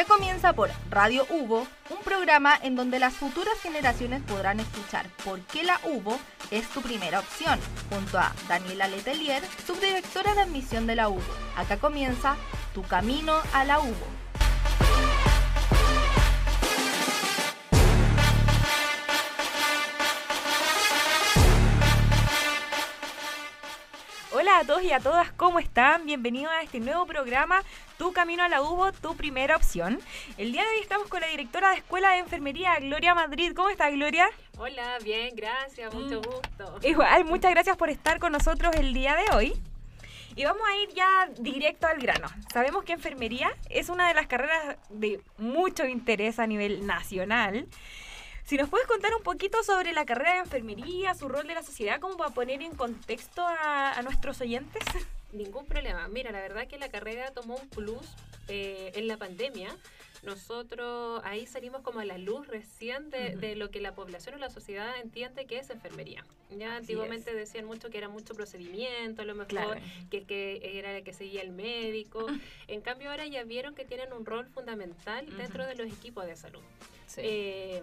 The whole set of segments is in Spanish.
Ya comienza por Radio Hugo, un programa en donde las futuras generaciones podrán escuchar por qué la UBO es tu primera opción, junto a Daniela Letelier, subdirectora de admisión de la UBO. Acá comienza Tu Camino a la UBO. Hola a todos y a todas, ¿cómo están? Bienvenidos a este nuevo programa, Tu Camino a la UBO, tu primera opción. El día de hoy estamos con la directora de Escuela de Enfermería, Gloria Madrid. ¿Cómo estás, Gloria? Hola, bien, gracias, mucho mm. gusto. Igual, muchas gracias por estar con nosotros el día de hoy. Y vamos a ir ya directo al grano. Sabemos que enfermería es una de las carreras de mucho interés a nivel nacional. Si nos puedes contar un poquito sobre la carrera de enfermería, su rol de la sociedad, como para poner en contexto a, nuestros oyentes. Ningún problema. Mira, la verdad que la carrera tomó un plus eh, en la pandemia. Nosotros ahí salimos como a la luz recién de, lo que la población o la sociedad entiende que es enfermería. Ya antiguamente decían mucho que era mucho procedimiento, a lo mejor que, que era el que seguía el médico. En cambio ahora ya vieron que tienen un rol fundamental dentro de los equipos de salud. Sí. Eh,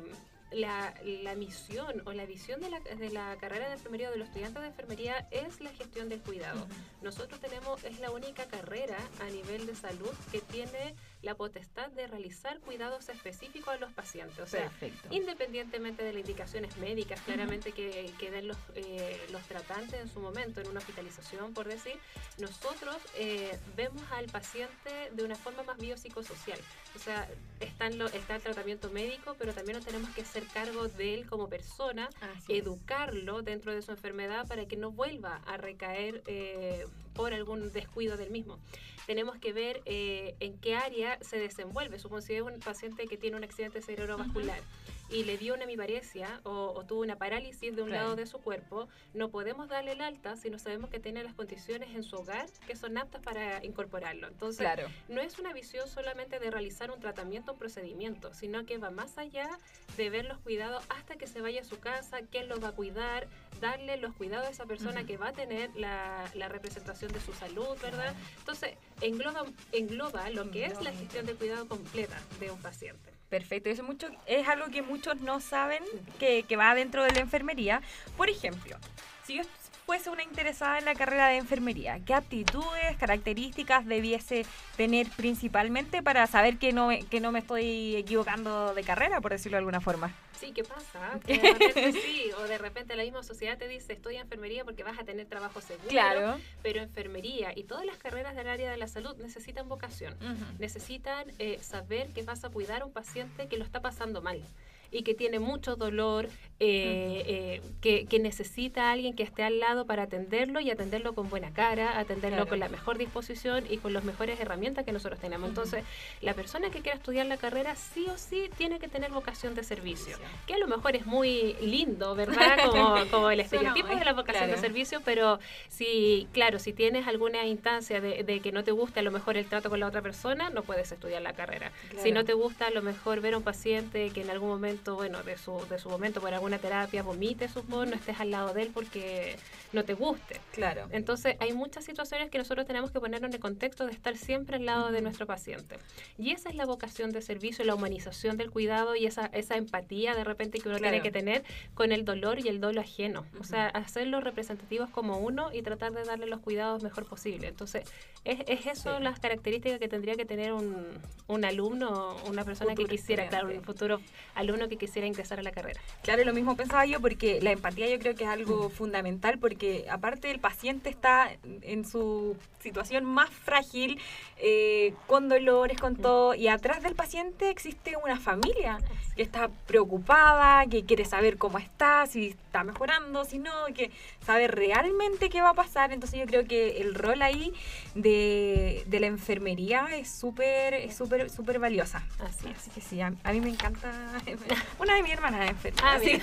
la, la, misión o la visión de la, de la carrera de enfermería de los estudiantes de enfermería es la gestión del cuidado. Nosotros tenemos, es la única carrera a nivel de salud que tiene la potestad de realizar cuidados específicos a los pacientes. O sea, independientemente de las indicaciones médicas, claramente que, que den los, eh, los tratantes en su momento, en una hospitalización, por decir, nosotros eh, vemos al paciente de una forma más biopsicosocial. O sea, está, lo, está el tratamiento médico, pero también nos tenemos que hacer cargo de él como persona, educarlo dentro de su enfermedad para que no vuelva a recaer eh, por algún descuido del mismo. Tenemos que ver eh, en qué área se desenvuelve. Supongo si es un paciente que tiene un accidente cerebrovascular y le dio una hemiparesia o, tuvo una parálisis de un lado de su cuerpo, no podemos darle el alta si no sabemos que tiene las condiciones en su hogar que son aptas para incorporarlo. Entonces, no es una visión solamente de realizar un tratamiento, un procedimiento, sino que va más allá de ver los cuidados hasta que se vaya a su casa, quién lo va a cuidar, darle los cuidados a esa persona que va a tener la, representación de su salud, ¿verdad? Entonces, engloba, engloba lo que es la gestión de cuidado completa de un paciente. Perfecto, eso mucho, es algo que muchos no saben que, que va dentro de la enfermería. Por ejemplo, si yo fuese una interesada en la carrera de enfermería, ¿qué aptitudes, características debiese tener principalmente para saber que no, que no me estoy equivocando de carrera, por decirlo de alguna forma? Sí, ¿qué pasa? Que de repente sí, o de repente la misma sociedad te dice, estoy en enfermería porque vas a tener trabajo seguro. Claro. Pero enfermería y todas las carreras del área de la salud necesitan vocación. Necesitan eh, saber que vas a cuidar a un paciente que lo está pasando mal y que tiene mucho dolor, eh, eh, que, que, necesita a alguien que esté al lado para atenderlo y atenderlo con buena cara, atenderlo con la mejor disposición y con las mejores herramientas que nosotros tenemos. Entonces, la persona que quiera estudiar la carrera sí o sí tiene que tener vocación de servicio, que a lo mejor es muy lindo, ¿verdad? Como, como el estereotipo de la vocación de servicio, pero si, claro, si tienes alguna instancia de, de, que no te gusta a lo mejor el trato con la otra persona, no puedes estudiar la carrera. Si no te gusta a lo mejor ver a un paciente que en algún momento bueno, de su, de su momento por alguna terapia, vomite, supongo, no estés al lado de él porque no te guste. Claro. Entonces, hay muchas situaciones que nosotros tenemos que ponernos en el contexto de estar siempre al lado de nuestro paciente. Y esa es la vocación de servicio, la humanización del cuidado y esa, esa empatía de repente que uno tiene que tener con el dolor y el dolor ajeno. O sea, hacerlos representativos como uno y tratar de darle los cuidados mejor posible. Entonces, es, es eso las características que tendría que tener un, un alumno, una persona que quisiera, claro, un futuro alumno que quisiera ingresar a la carrera. Claro, lo mismo pensaba yo porque la empatía yo creo que es algo fundamental porque aparte el paciente está en su situación más frágil, eh, con dolores, con todo, y atrás del paciente existe una familia que está preocupada, que quiere saber cómo está, si está mejorando, si no, que sabe realmente qué va a pasar. Entonces yo creo que el rol ahí de, de la enfermería es súper es súper súper valiosa. Así, así que sí, a, mí me encanta. Una de mis hermanas es enfermera, ah, así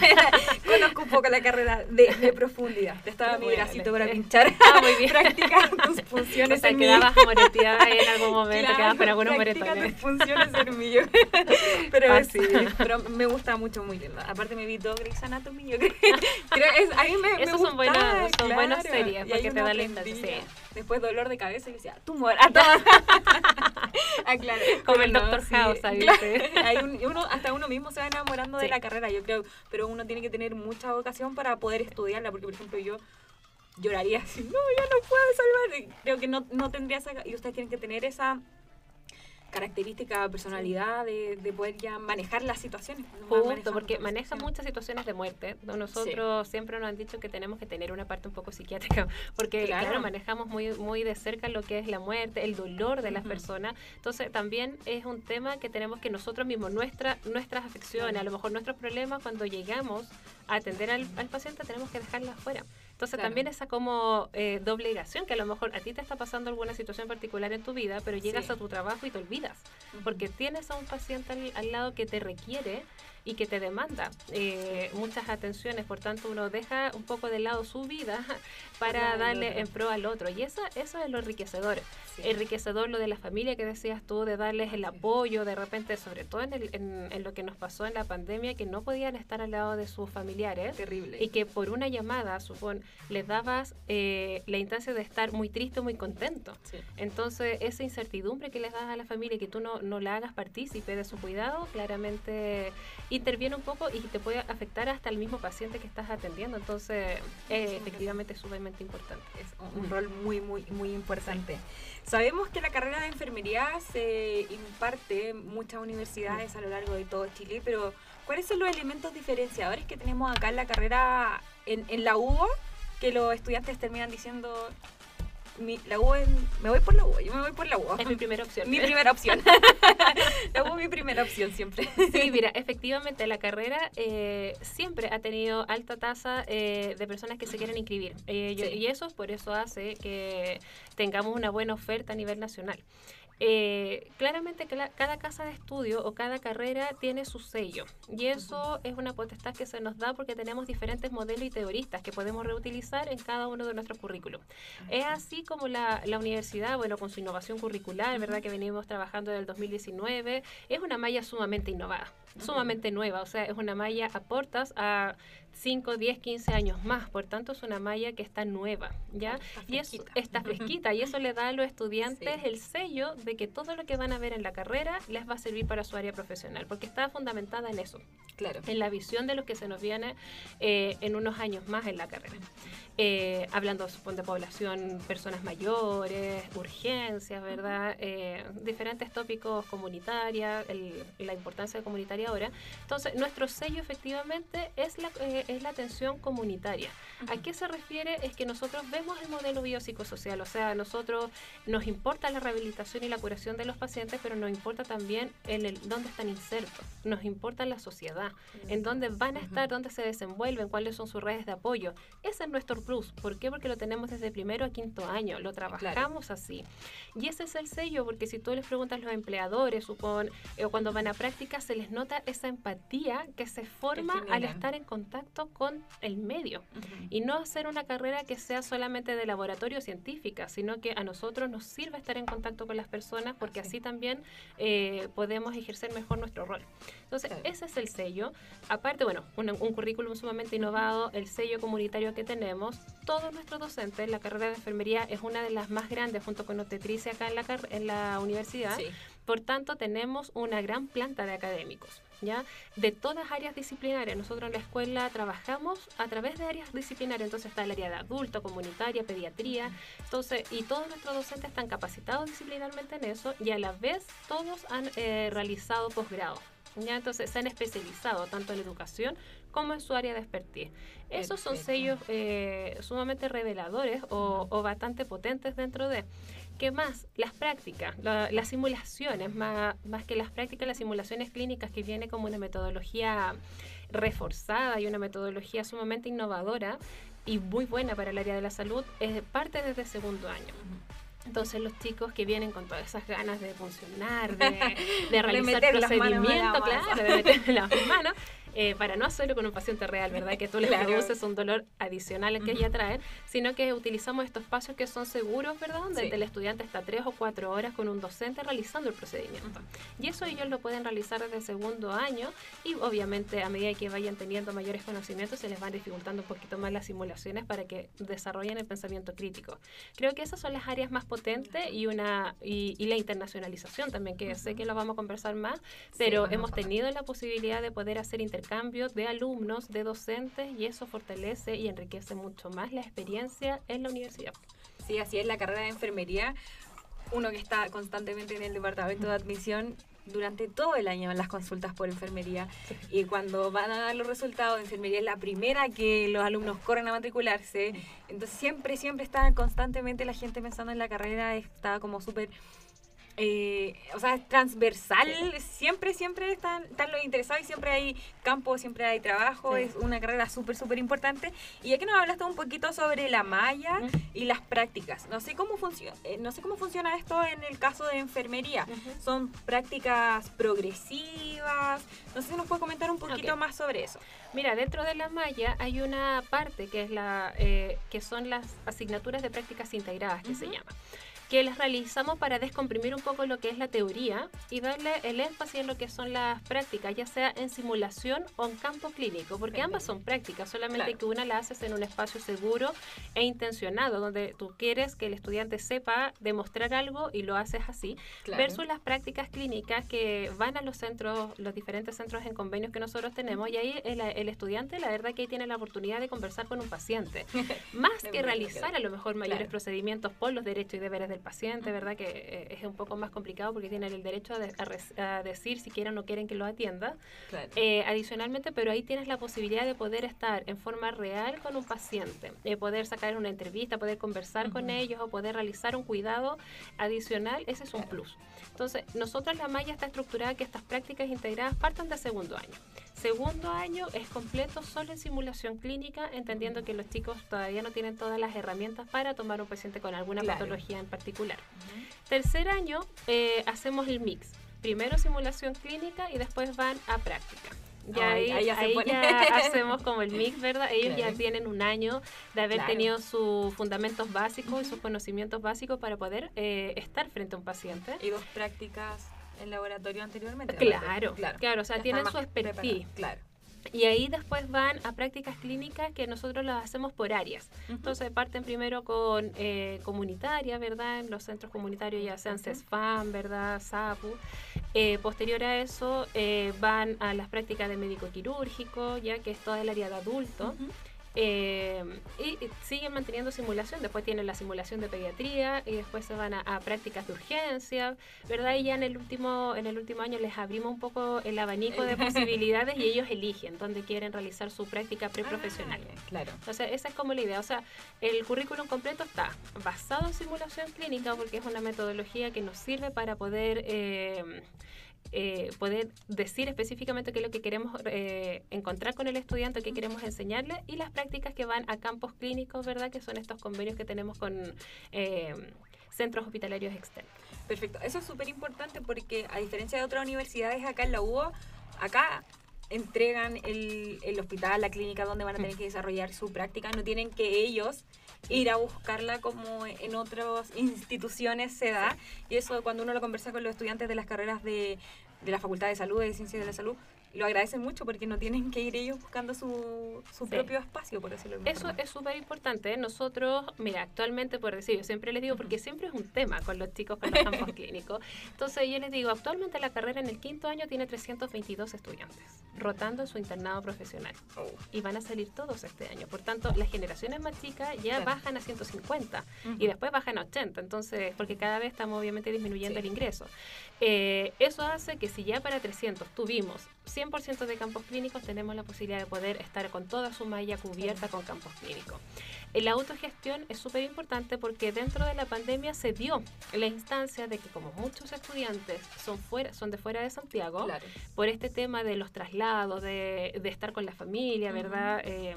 conozco un poco la carrera de, de profundidad. Te estaba mi bracito para pinchar. Ah, muy bien. Practicar tus funciones o sea, en quedabas moreteada en algún momento, claro, quedabas con algunos moretones. tus funciones en mí. Pero sí, pero me gusta mucho, muy linda. Aparte me vi todo Grey's Anatomy, yo creo, creo es, a mí me, Esos son buenas, son buenas series porque te da la sí. Después dolor de cabeza y decía, tumor, a todas. ah, claro. Como el Doctor House, Hay uno, hasta uno mismo se va enamorando de la carrera, yo creo, pero uno tiene que tener mucha vocación para poder estudiarla, porque por ejemplo yo lloraría así, no, ya no puedo salvar. Creo que no, no tendría esa, y ustedes tienen que tener esa característica, personalidad de, de, poder ya manejar las situaciones. Justo, porque maneja muchas situaciones de muerte. Nosotros siempre nos han dicho que tenemos que tener una parte un poco psiquiátrica, porque claro, manejamos muy, muy de cerca lo que es la muerte, el dolor de las personas. Entonces también es un tema que tenemos que nosotros mismos, nuestra, nuestras afecciones, a lo mejor nuestros problemas, cuando llegamos a atender al, al paciente, tenemos que dejarlas fuera. Entonces también esa como eh, doble obligación, que a lo mejor a ti te está pasando alguna situación particular en tu vida, pero llegas a tu trabajo y te olvidas, porque tienes a un paciente al, lado que te requiere y que te demanda eh, muchas atenciones, por tanto uno deja un poco de lado su vida para darle en pro al otro y eso, eso es lo enriquecedor. Enriquecedor lo de la familia que decías tú, de darles el apoyo, de repente, sobre todo en, el, en, lo que nos pasó en la pandemia, que no podían estar al lado de sus familiares. Terrible. Y que por una llamada, supón, les dabas eh, la instancia de estar muy triste, muy contento. Entonces, esa incertidumbre que les das a la familia y que tú no, no la hagas partícipe de su cuidado, claramente interviene un poco y te puede afectar hasta el mismo paciente que estás atendiendo. Entonces, eh, efectivamente es sumamente importante. Es un, rol muy, muy, muy importante. Sabemos que la carrera de enfermería se imparte en muchas universidades a lo largo de todo Chile, pero ¿cuáles son los elementos diferenciadores que tenemos acá en la carrera en, en la UBO? Que los estudiantes terminan diciendo, mi, la U me voy por la U, yo me voy por la U. Es mi primera opción. Mi primera opción. la U es mi primera opción siempre. Sí, mira, efectivamente la carrera eh, siempre ha tenido alta tasa eh, de personas que se quieren inscribir. Eh, y eso por eso hace que tengamos una buena oferta a nivel nacional. Eh, claramente que cada casa de estudio o cada carrera tiene su sello y eso es una potestad que se nos da porque tenemos diferentes modelos y teoristas que podemos reutilizar en cada uno de nuestros currículos. Es así como la, la, universidad, bueno, con su innovación curricular, ¿verdad? Que venimos trabajando desde el 2019, es una malla sumamente innovada, sumamente nueva, o sea, es una malla a portas a 5, 10, 15 años más. Por tanto, es una malla que está nueva, ¿ya? y es, está fresquita y eso le da a los estudiantes el sello de que todo lo que van a ver en la carrera les va a servir para su área profesional, porque está fundamentada en eso. Claro. En la visión de lo que se nos viene eh, en unos años más en la carrera. Eh, hablando de población, personas mayores, urgencias, ¿verdad? Eh, diferentes tópicos comunitarias, la importancia de comunitaria ahora. Entonces, nuestro sello efectivamente es la, es la atención comunitaria. ¿A qué se refiere? Es que nosotros vemos el modelo biopsicosocial, o sea, nosotros nos importa la rehabilitación y la curación de los pacientes, pero nos importa también en el dónde están insertos, nos importa la sociedad, en dónde van a estar, dónde se desenvuelven, cuáles son sus redes de apoyo. Ese es nuestro plus. ¿Por qué? Porque lo tenemos desde primero a quinto año, lo trabajamos así. Y ese es el sello, porque si tú les preguntas a los empleadores o, eh, cuando van a práctica, se les nota esa empatía que se forma al estar en contacto con el medio. Y no hacer una carrera que sea solamente de laboratorio científica, sino que a nosotros nos sirve estar en contacto con las personas porque así también eh, podemos ejercer mejor nuestro rol. Entonces, ese es el sello. Aparte, bueno, un, un currículum sumamente innovado, el sello comunitario que tenemos, todos nuestros docentes, la carrera de enfermería es una de las más grandes junto con obstetricia acá en la, en la universidad. Por tanto, tenemos una gran planta de académicos, ¿ya? De todas áreas disciplinarias. Nosotros en la escuela trabajamos a través de áreas disciplinarias. Entonces está el área de adulto, comunitaria, pediatría. Entonces, y todos nuestros docentes están capacitados disciplinarmente en eso y a la vez todos han eh, realizado posgrado. ¿ya? Entonces se han especializado tanto en educación como en su área de expertise. Esos son sellos eh, sumamente reveladores o, bastante potentes dentro de... ¿Qué más? Las prácticas, las simulaciones, más, más que las prácticas, las simulaciones clínicas que viene como una metodología reforzada y una metodología sumamente innovadora y muy buena para el área de la salud, es parte desde segundo año. Entonces los chicos que vienen con todas esas ganas de funcionar, de, de realizar procedimientos, claro, de meter las manos, eh, para no hacerlo con un paciente real, ¿verdad? Que tú le produces un dolor adicional al que ya traen, sino que utilizamos estos espacios que son seguros, ¿verdad? Donde Sí. el estudiante está tres o cuatro horas con un docente realizando el procedimiento. Y eso ellos lo pueden realizar desde el segundo año y obviamente a medida que vayan teniendo mayores conocimientos se les van dificultando un poquito más las simulaciones para que desarrollen el pensamiento crítico. Creo que esas son las áreas más potentes y una y, y la internacionalización también, que sé que lo vamos a conversar más, pero Sí. hemos tenido la posibilidad de poder hacer intercambios de alumnos, de docentes y eso fortalece y enriquece mucho más la experiencia en la universidad. Sí, así es la carrera de enfermería. Uno que está constantemente en el departamento de admisión durante todo el año en las consultas por enfermería y cuando van a dar los resultados de enfermería es la primera que los alumnos corren a matricularse entonces siempre siempre está constantemente la gente pensando en la carrera está como súper eh, o sea, es transversal, siempre, siempre están, están los interesados y siempre hay campo, siempre hay trabajo, Sí. es una carrera súper, súper importante. Y ya que nos hablaste un poquito sobre la malla Ujú. y las prácticas, no sé cómo funciona, no sé cómo funciona esto en el caso de enfermería. Son prácticas progresivas, no sé si nos puede comentar un poquito Ok. más sobre eso. Mira, dentro de la malla hay una parte que es la eh, que son las asignaturas de prácticas integradas que se Ujú. llama que las realizamos para descomprimir un poco lo que es la teoría y darle el énfasis en lo que son las prácticas, ya sea en simulación o en campo clínico, porque ambas son prácticas, solamente Claro. que una la haces en un espacio seguro e intencionado, donde tú quieres que el estudiante sepa demostrar algo y lo haces así, versus las prácticas clínicas que van a los centros, los diferentes centros en convenios que nosotros tenemos y ahí el, el estudiante la verdad que ahí tiene la oportunidad de conversar con un paciente, más De que realizar a lo mejor mayores Claro. procedimientos por los derechos y deberes del paciente, ¿verdad? Que eh, es un poco más complicado porque tienen el derecho a, de- a a decir si quieren o no quieren que lo atienda. Claro. Eh, adicionalmente, pero ahí tienes la posibilidad de poder estar en forma real con un paciente, de poder sacar una entrevista, poder conversar con ellos o poder realizar un cuidado adicional, ese es un plus. Entonces, nosotros la malla está estructurada que estas prácticas integradas partan de segundo año. Segundo año es completo solo en simulación clínica, entendiendo que los chicos todavía no tienen todas las herramientas para tomar un paciente con alguna Claro. patología en particular. Tercer año eh, hacemos el mix. Primero simulación clínica y después van a práctica. Ya Ay, ahí, ahí ya hacemos como el mix, ¿verdad? Ellos Claro. ya tienen un año de haber Claro. tenido sus fundamentos básicos y sus conocimientos básicos para poder eh, estar frente a un paciente. Y dos prácticas en laboratorio anteriormente. Claro, claro, o sea, Ya tienen su expertise. Claro. Y ahí después van a prácticas clínicas que nosotros las hacemos por áreas. Entonces parten primero con eh, comunitaria, ¿verdad? En los centros comunitarios ya sean. CESFAM, ¿verdad? SAPU. Eh, posterior a eso eh, van a las prácticas de médico quirúrgico, ya que es toda el área de adulto. Ujú. Eh, y, y siguen manteniendo simulación, después tienen la simulación de pediatría y después se van a, a prácticas de urgencia, ¿verdad? Y ya en el último en el último año les abrimos un poco el abanico de posibilidades y ellos eligen dónde quieren realizar su práctica preprofesional. Ah, claro. O sea, esa es como la idea. O sea, el currículum completo está basado en simulación clínica porque es una metodología que nos sirve para poder eh, eh, poder decir específicamente qué es lo que queremos eh, encontrar con el estudiante, qué queremos enseñarle, y las prácticas que van a campos clínicos, ¿verdad? Que son estos convenios que tenemos con eh, centros hospitalarios externos. Perfecto. Eso es súper importante porque a diferencia de otras universidades acá en la UO, acá entregan el, el hospital, la clínica donde van a tener que desarrollar su práctica. No tienen que ellos ir a buscarla como en otras instituciones se da. Y eso cuando uno lo conversa con los estudiantes de las carreras de, de la Facultad de Salud, de Ciencias de la Salud, lo agradecen mucho porque no tienen que ir ellos buscando su, su Sí. propio espacio, por decirlo de Eso forma. es súper importante. Nosotros, mira, actualmente, por decir, yo siempre les digo, porque siempre es un tema con los chicos con los campos clínicos. Entonces, yo les digo, actualmente la carrera en el quinto año tiene 322 estudiantes, rotando en su internado profesional. Oh. Y van a salir todos este año. Por tanto, las generaciones más chicas ya Claro. bajan a 150 Ujú. y después bajan a 80. Entonces, porque cada vez estamos obviamente disminuyendo Sí. el ingreso. Eh, eso hace que si ya para 300 tuvimos 100% de campos clínicos, tenemos la posibilidad de poder estar con toda su malla cubierta con campos clínicos. La autogestión es súper importante porque dentro de la pandemia se dio la instancia de que como muchos estudiantes son, fuera, son de fuera de Santiago, Claro. por este tema de los traslados, de, de estar con la familia. ¿verdad? Eh,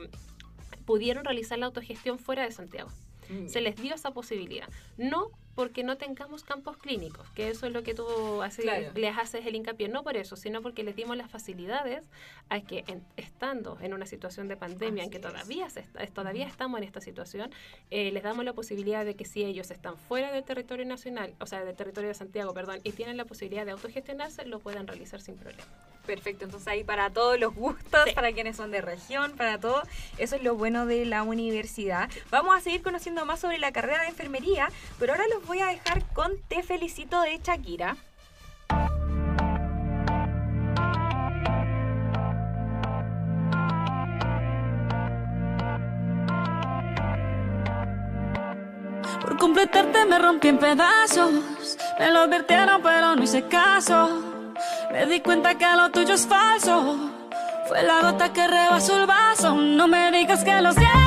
pudieron realizar la autogestión fuera de Santiago. Mm. Se les dio esa posibilidad. No porque no tengamos campos clínicos, que eso es lo que tú haces, Claro. les haces el hincapié, no por eso, sino porque les dimos las facilidades a que en- estando en una situación de pandemia, en que es. todavía, se está- todavía estamos en esta situación, eh, les damos la posibilidad de que si ellos están fuera del territorio nacional, o sea, del territorio de Santiago, perdón, y tienen la posibilidad de autogestionarse, lo puedan realizar sin problema. Perfecto, entonces ahí para todos los gustos, para quienes son de región, para todo, eso es lo bueno de la universidad. Vamos a seguir conociendo más sobre la carrera de enfermería, pero ahora los voy a dejar con Te Felicito de Shakira. Por completarte me rompí en pedazos. Me lo advirtieron, pero no hice caso. Me di cuenta que lo tuyo es falso. Fue la gota que rebasó el vaso. No me digas que lo sientes.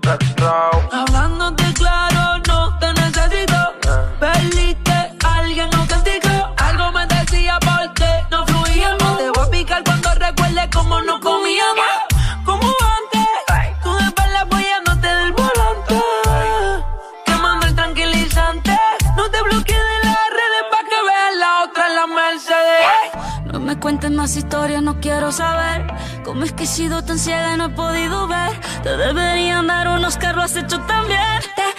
Dice, Raw. Cómo es que he sido tan ciega no he podido ver. Te deberían dar unos carros, has hecho tan bien. Te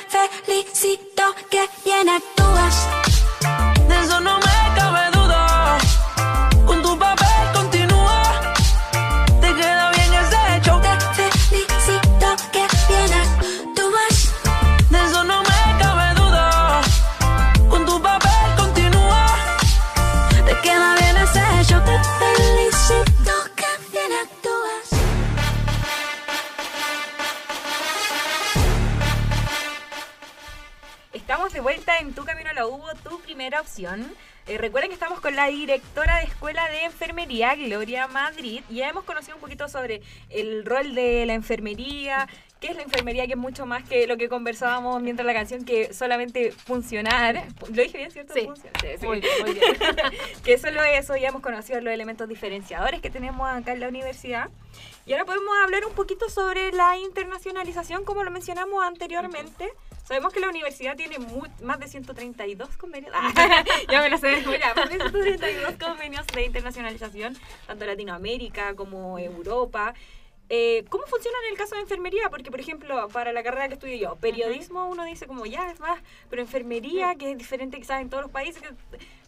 Eh, recuerden que estamos con la directora de Escuela de Enfermería, Gloria Madrid. y Ya hemos conocido un poquito sobre el rol de la enfermería, qué es la enfermería, que es mucho más que lo que conversábamos mientras la canción, que solamente funcionar. ¿Lo dije bien, cierto? Sí, Funcionar. sí, muy bien, muy bien. que solo eso, ya hemos conocido los elementos diferenciadores que tenemos acá en la universidad. Y ahora podemos hablar un poquito sobre la internacionalización, como lo mencionamos anteriormente. Sabemos que la universidad tiene mu- más de 132 convenios. Ah, ya me lo sé memoria, Más de 132 convenios de internacionalización, tanto Latinoamérica como Europa. Eh, ¿Cómo funciona en el caso de enfermería? Porque, por ejemplo, para la carrera que estudio yo, periodismo uno dice como ya es más, pero enfermería, que es diferente quizás en todos los países, que-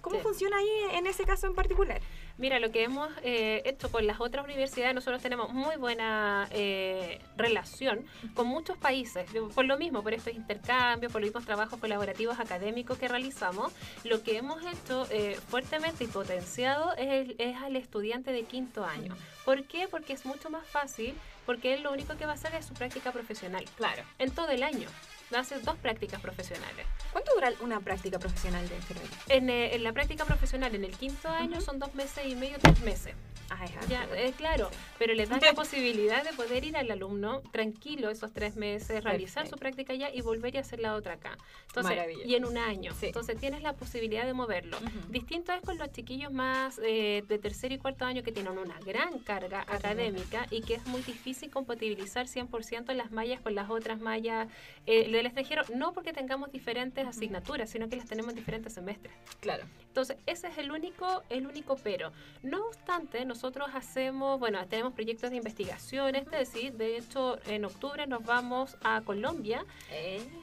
¿cómo Sí. funciona ahí en ese caso en particular? Mira, lo que hemos eh, hecho con las otras universidades, nosotros tenemos muy buena eh, relación con muchos países, por lo mismo, por estos intercambios, por los mismos trabajos colaborativos académicos que realizamos. Lo que hemos hecho eh, fuertemente y potenciado es, es al estudiante de quinto año. ¿Por qué? Porque es mucho más fácil, porque él lo único que va a hacer es su práctica profesional. Claro. En todo el año. Haces dos prácticas profesionales. ¿Cuánto dura una práctica profesional de enfermería? En, eh, en la práctica profesional, en el quinto año, son dos meses y medio, tres meses. Ah, es Ya, eh, claro, pero les dan la posibilidad de poder ir al alumno tranquilo esos tres meses, realizar su Perfecto. práctica allá y volver y hacer la otra acá. Entonces, y en un año. Sí. Entonces tienes la posibilidad de moverlo. Ujú. Distinto es con los chiquillos más eh, de tercer y cuarto año que tienen una gran carga académica y que es muy difícil compatibilizar 100% las mallas con las otras mallas eh, del extranjero, no porque tengamos diferentes asignaturas, sino que las tenemos en diferentes semestres. Claro. Entonces, ese es el único, el único pero. No obstante, nosotros hacemos, bueno, tenemos proyectos de investigación, es decir, de hecho, en octubre nos vamos a Colombia,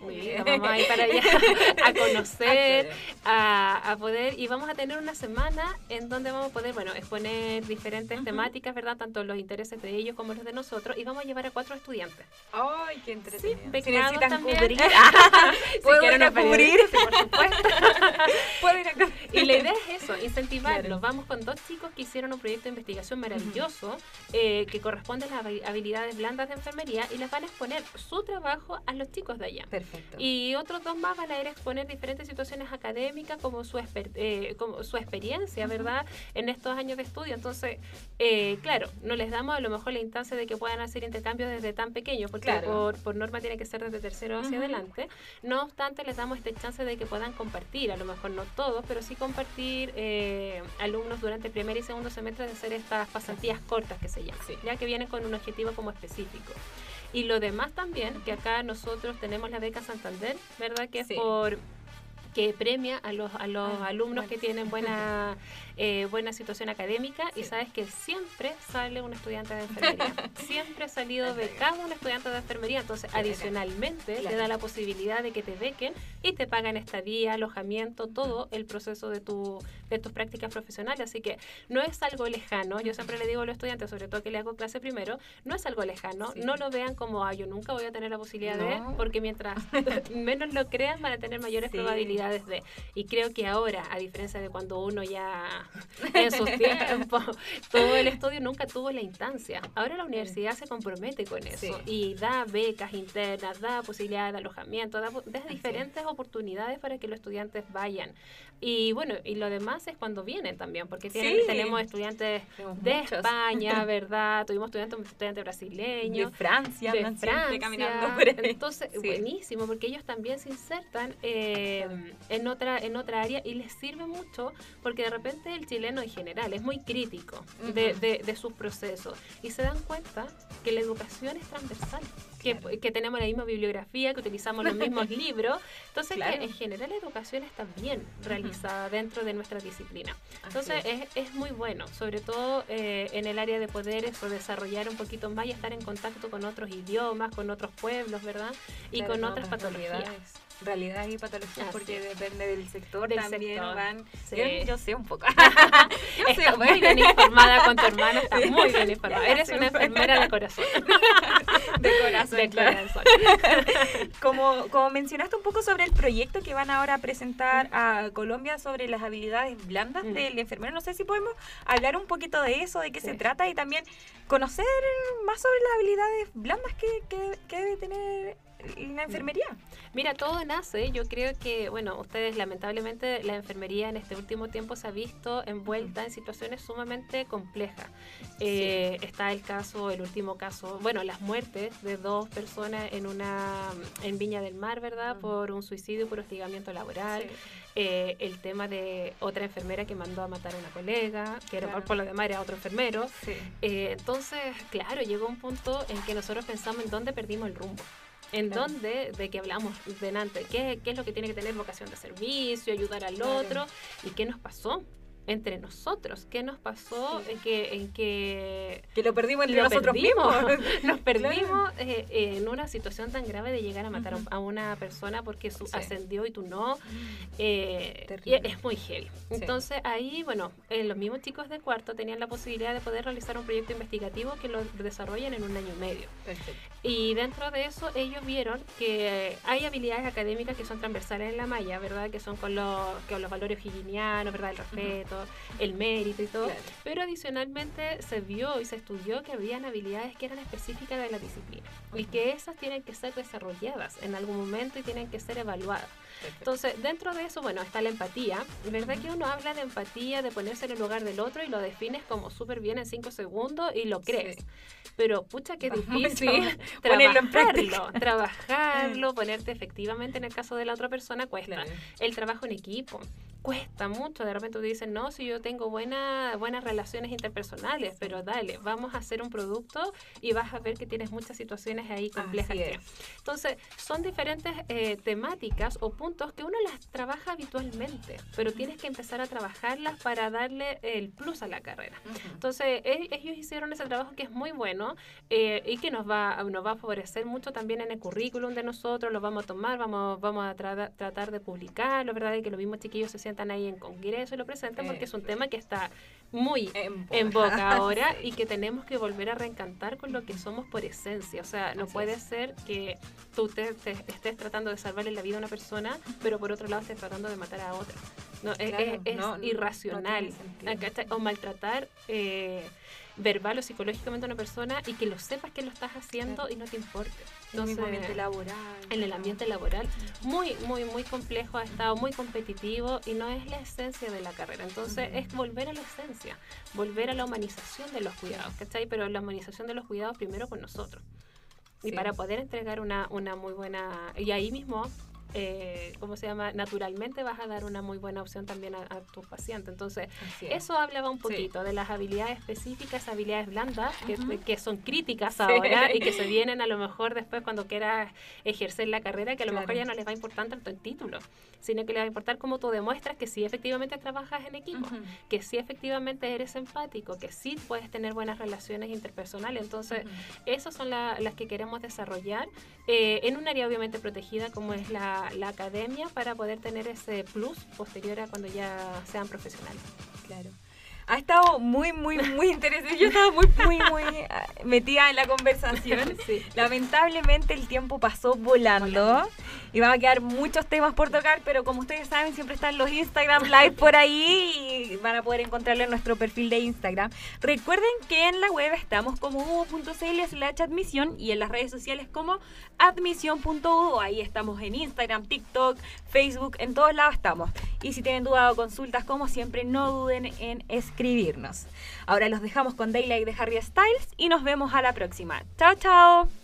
muy bien, nos vamos a ir para allá a conocer, a, a poder, y vamos a tener una semana en donde vamos a poder, bueno, exponer diferentes temáticas, ¿verdad? Tanto los intereses de ellos como los de nosotros, y vamos a llevar a cuatro estudiantes. Ay, qué entretenido. si becados necesitan también. cubrir. Si ¿Puedo quieren a cubrir? sí, por supuesto. Puedo ir a cubrir. Y la idea es eso, incentivarlos. Claro. Vamos con dos chicos que hicieron un proyecto de investigación maravilloso eh, que corresponde a las habi- habilidades blandas de enfermería y les van a exponer su trabajo a los chicos de allá. Perfecto. Y otros dos más van a ir a exponer diferentes situaciones académicas como su, exper- eh, como su experiencia, ¿verdad? En estos años de estudio. Entonces, eh, claro, no les damos a lo mejor la instancia de que puedan hacer intercambios desde tan pequeños, porque Claro. por, por norma tiene que ser desde tercero hacia Ujú. adelante. No obstante, les damos este chance de que puedan compartir, a lo mejor no todos, pero sí compartir eh, alumnos durante el primer y segundo semestre de hacer estas pasantías cortas que se llaman, Sí. ya que vienen con un objetivo como específico. Y lo demás también, que acá nosotros tenemos la beca Santander, ¿verdad? Que es por que premia a los, a los Ah, alumnos bueno. que tienen buena eh, buena situación académica y Sí. sabes que siempre sale un estudiante de enfermería. siempre ha salido becado un estudiante de enfermería, entonces bacán. adicionalmente Claro. te da la posibilidad de que te bequen y te pagan estadía, alojamiento, todo el proceso de, tu, de tus prácticas profesionales. Así que no es algo lejano, yo siempre le digo a los estudiantes, sobre todo que le hago clase primero, no es algo lejano, Sí. no lo vean como, ah, yo nunca voy a tener la posibilidad de, No. porque mientras menos lo crean van a tener mayores Sí. probabilidades de. Y creo que ahora, a diferencia de cuando uno ya en sus tiempos, todo el estudio nunca tuvo la instancia. Ahora la universidad se compromete con eso Sí. y da becas internas, da posibilidad de alojamiento, da, da diferentes oportunidades para que los estudiantes vayan. Y bueno, y lo demás es cuando vienen también, porque tienen- Sí. tenemos estudiantes Tenemos de muchos. España, ¿verdad? Tuvimos estudiantes, estudiantes De brasileños Francia, de andan siempre Francia. caminando por ahí. Entonces, Sí. buenísimo, porque ellos también se insertan eh, en otra en otra área y les sirve mucho porque de repente el chileno en general es muy crítico de, de- de sus procesos y se dan cuenta que la educación es transversal. Que, que tenemos la misma bibliografía, que utilizamos los mismos libros. Entonces, Claro. que en general la educación está bien realizada dentro de nuestra disciplina. Entonces es. es, es muy bueno, sobre todo eh, en el área de poder eso, desarrollar un poquito más y estar en contacto con otros idiomas, con otros pueblos, ¿verdad? Y Claro, con con otras patologías. Realidades. Y patologías, porque depende del sector Del también sector. van. Sí. Yo, yo sé un poco. yo sé, Estás muy bien informada con tu hermana, estás Sí. muy bien informada. Eres una enfermera de corazón. de corazón. De claro. corazón. Como, como mencionaste un poco sobre el proyecto que van ahora a presentar a Colombia sobre las habilidades blandas Mm. del enfermero, no sé si podemos hablar un poquito de eso, de qué se trata y también conocer más sobre las habilidades blandas que, que- que debe tener la enfermería. Mira, todo nace, yo creo que, bueno, ustedes lamentablemente la enfermería en este último tiempo se ha visto envuelta en situaciones sumamente complejas. Eh, Está el caso, el último caso, bueno, las muertes de dos personas en una en Viña del Mar, ¿verdad? Ujú. Por un suicidio por hostigamiento laboral. Eh, el tema de otra enfermera que mandó a matar a una colega, que era Claro. por lo demás era otro enfermero. Sí. Eh, entonces, claro, llegó un punto en que nosotros pensamos en dónde perdimos el rumbo. En Claro. dónde, de que hablamos delante, ¿qué, qué es lo que tiene que tener vocación de servicio, ayudar al Claro. otro, y qué nos pasó entre nosotros, qué nos pasó Sí. en que, en que Que lo perdimos entre lo nosotros perdimos. mismos. nos perdimos eh, en una situación tan grave de llegar a matar a- una persona porque su, Sí. ascendió y tú no. Eh, y es muy heavy. Sí. Entonces ahí, bueno, eh, los mismos chicos de cuarto tenían la posibilidad de poder realizar un proyecto investigativo que lo desarrollen en un año y medio. Perfecto. Y dentro de eso ellos vieron que hay habilidades académicas que son transversales en la malla, ¿verdad? Que son con los, con los valores higienianos, ¿verdad? El respeto, el mérito y todo. Claro. Pero adicionalmente se vio y se estudió que habían habilidades que eran específicas de la disciplina y que esas tienen que ser desarrolladas en algún momento y tienen que ser evaluadas. Entonces, dentro de eso, bueno, está la empatía. Verdad que uno habla de empatía, de ponerse en el lugar del otro y lo defines como súper bien en cinco segundos y lo crees. Sí. Pero pucha, mucho difícil ponerlo en trabajarlo, trabajarlo, ponerte efectivamente en el caso de la otra persona cuesta. Claro. El trabajo en equipo cuesta mucho. De repente te dicen, no, si yo tengo buena, buenas relaciones interpersonales, pero dale, vamos a hacer un producto y vas a ver que tienes muchas situaciones ahí complejas. Que-. Entonces, son diferentes eh, temáticas o puntos que uno las trabaja habitualmente, pero tienes que empezar a trabajarlas para darle el plus a la carrera. Entonces, e- ellos hicieron ese trabajo que es muy bueno eh, y que nos va, nos va a favorecer mucho también en el currículum de nosotros, lo vamos a tomar, vamos, vamos a tra- tratar de publicarlo, ¿verdad? Y que los mismos chiquillos se sientan ahí en congreso y lo presenten porque es un tema que está muy En en boca ahora y que tenemos que volver a reencantar con lo que somos por esencia. O sea, no Así puede es. ser que tú te, te estés tratando de salvarle la vida a una persona, pero por otro lado estés tratando de matar a otra. No, es- Claro, es, es no, no, irracional. o maltratar eh, verbal o psicológicamente a una persona y que lo sepas que lo estás haciendo Claro. y no te importe. En el ambiente laboral. en el ambiente laboral muy, muy, muy complejo, ha estado muy competitivo y no es la esencia de la carrera. Entonces es volver a la esencia, volver a la humanización de los cuidados, ¿cachai? Pero la humanización de los cuidados primero con nosotros. Y para poder entregar una, una muy buena... Y ahí mismo, eh, ¿cómo se llama? Naturalmente vas a dar una muy buena opción también a, a tus pacientes. Entonces, es. eso hablaba un Sí. poquito de las habilidades específicas, habilidades blandas, que, Ujú. que son críticas Sí. ahora y que se vienen a lo mejor después cuando quieras ejercer la carrera, que a lo mejor Claro. ya no les va a importar tanto el título, sino que les va a importar cómo tú demuestras que sí efectivamente trabajas en equipo, Ujú. que sí efectivamente eres empático, que sí puedes tener buenas relaciones interpersonales. Entonces, Ujú. esas son la- las que queremos desarrollar eh, en un área obviamente protegida como es la, la academia para poder tener ese plus posterior a cuando ya sean profesionales. Claro. Ha estado muy, muy, muy interesante. Yo estaba muy, muy, muy ah, metida en la conversación. Sí. Lamentablemente el tiempo pasó volando y van a quedar muchos temas por tocar, pero como ustedes saben, siempre están los Instagram Live por ahí y van a poder encontrarlo en nuestro perfil de Instagram. Recuerden que en la web estamos como hugo.cl slash admisión y en las redes sociales como admisión.hugo. Ahí estamos en Instagram, TikTok, Facebook, en todos lados estamos. Y si tienen dudas o consultas, como siempre, no duden en escribirnos. Ahora los dejamos con Daylight de Harry Styles y nos vemos a la próxima. Chao, chao.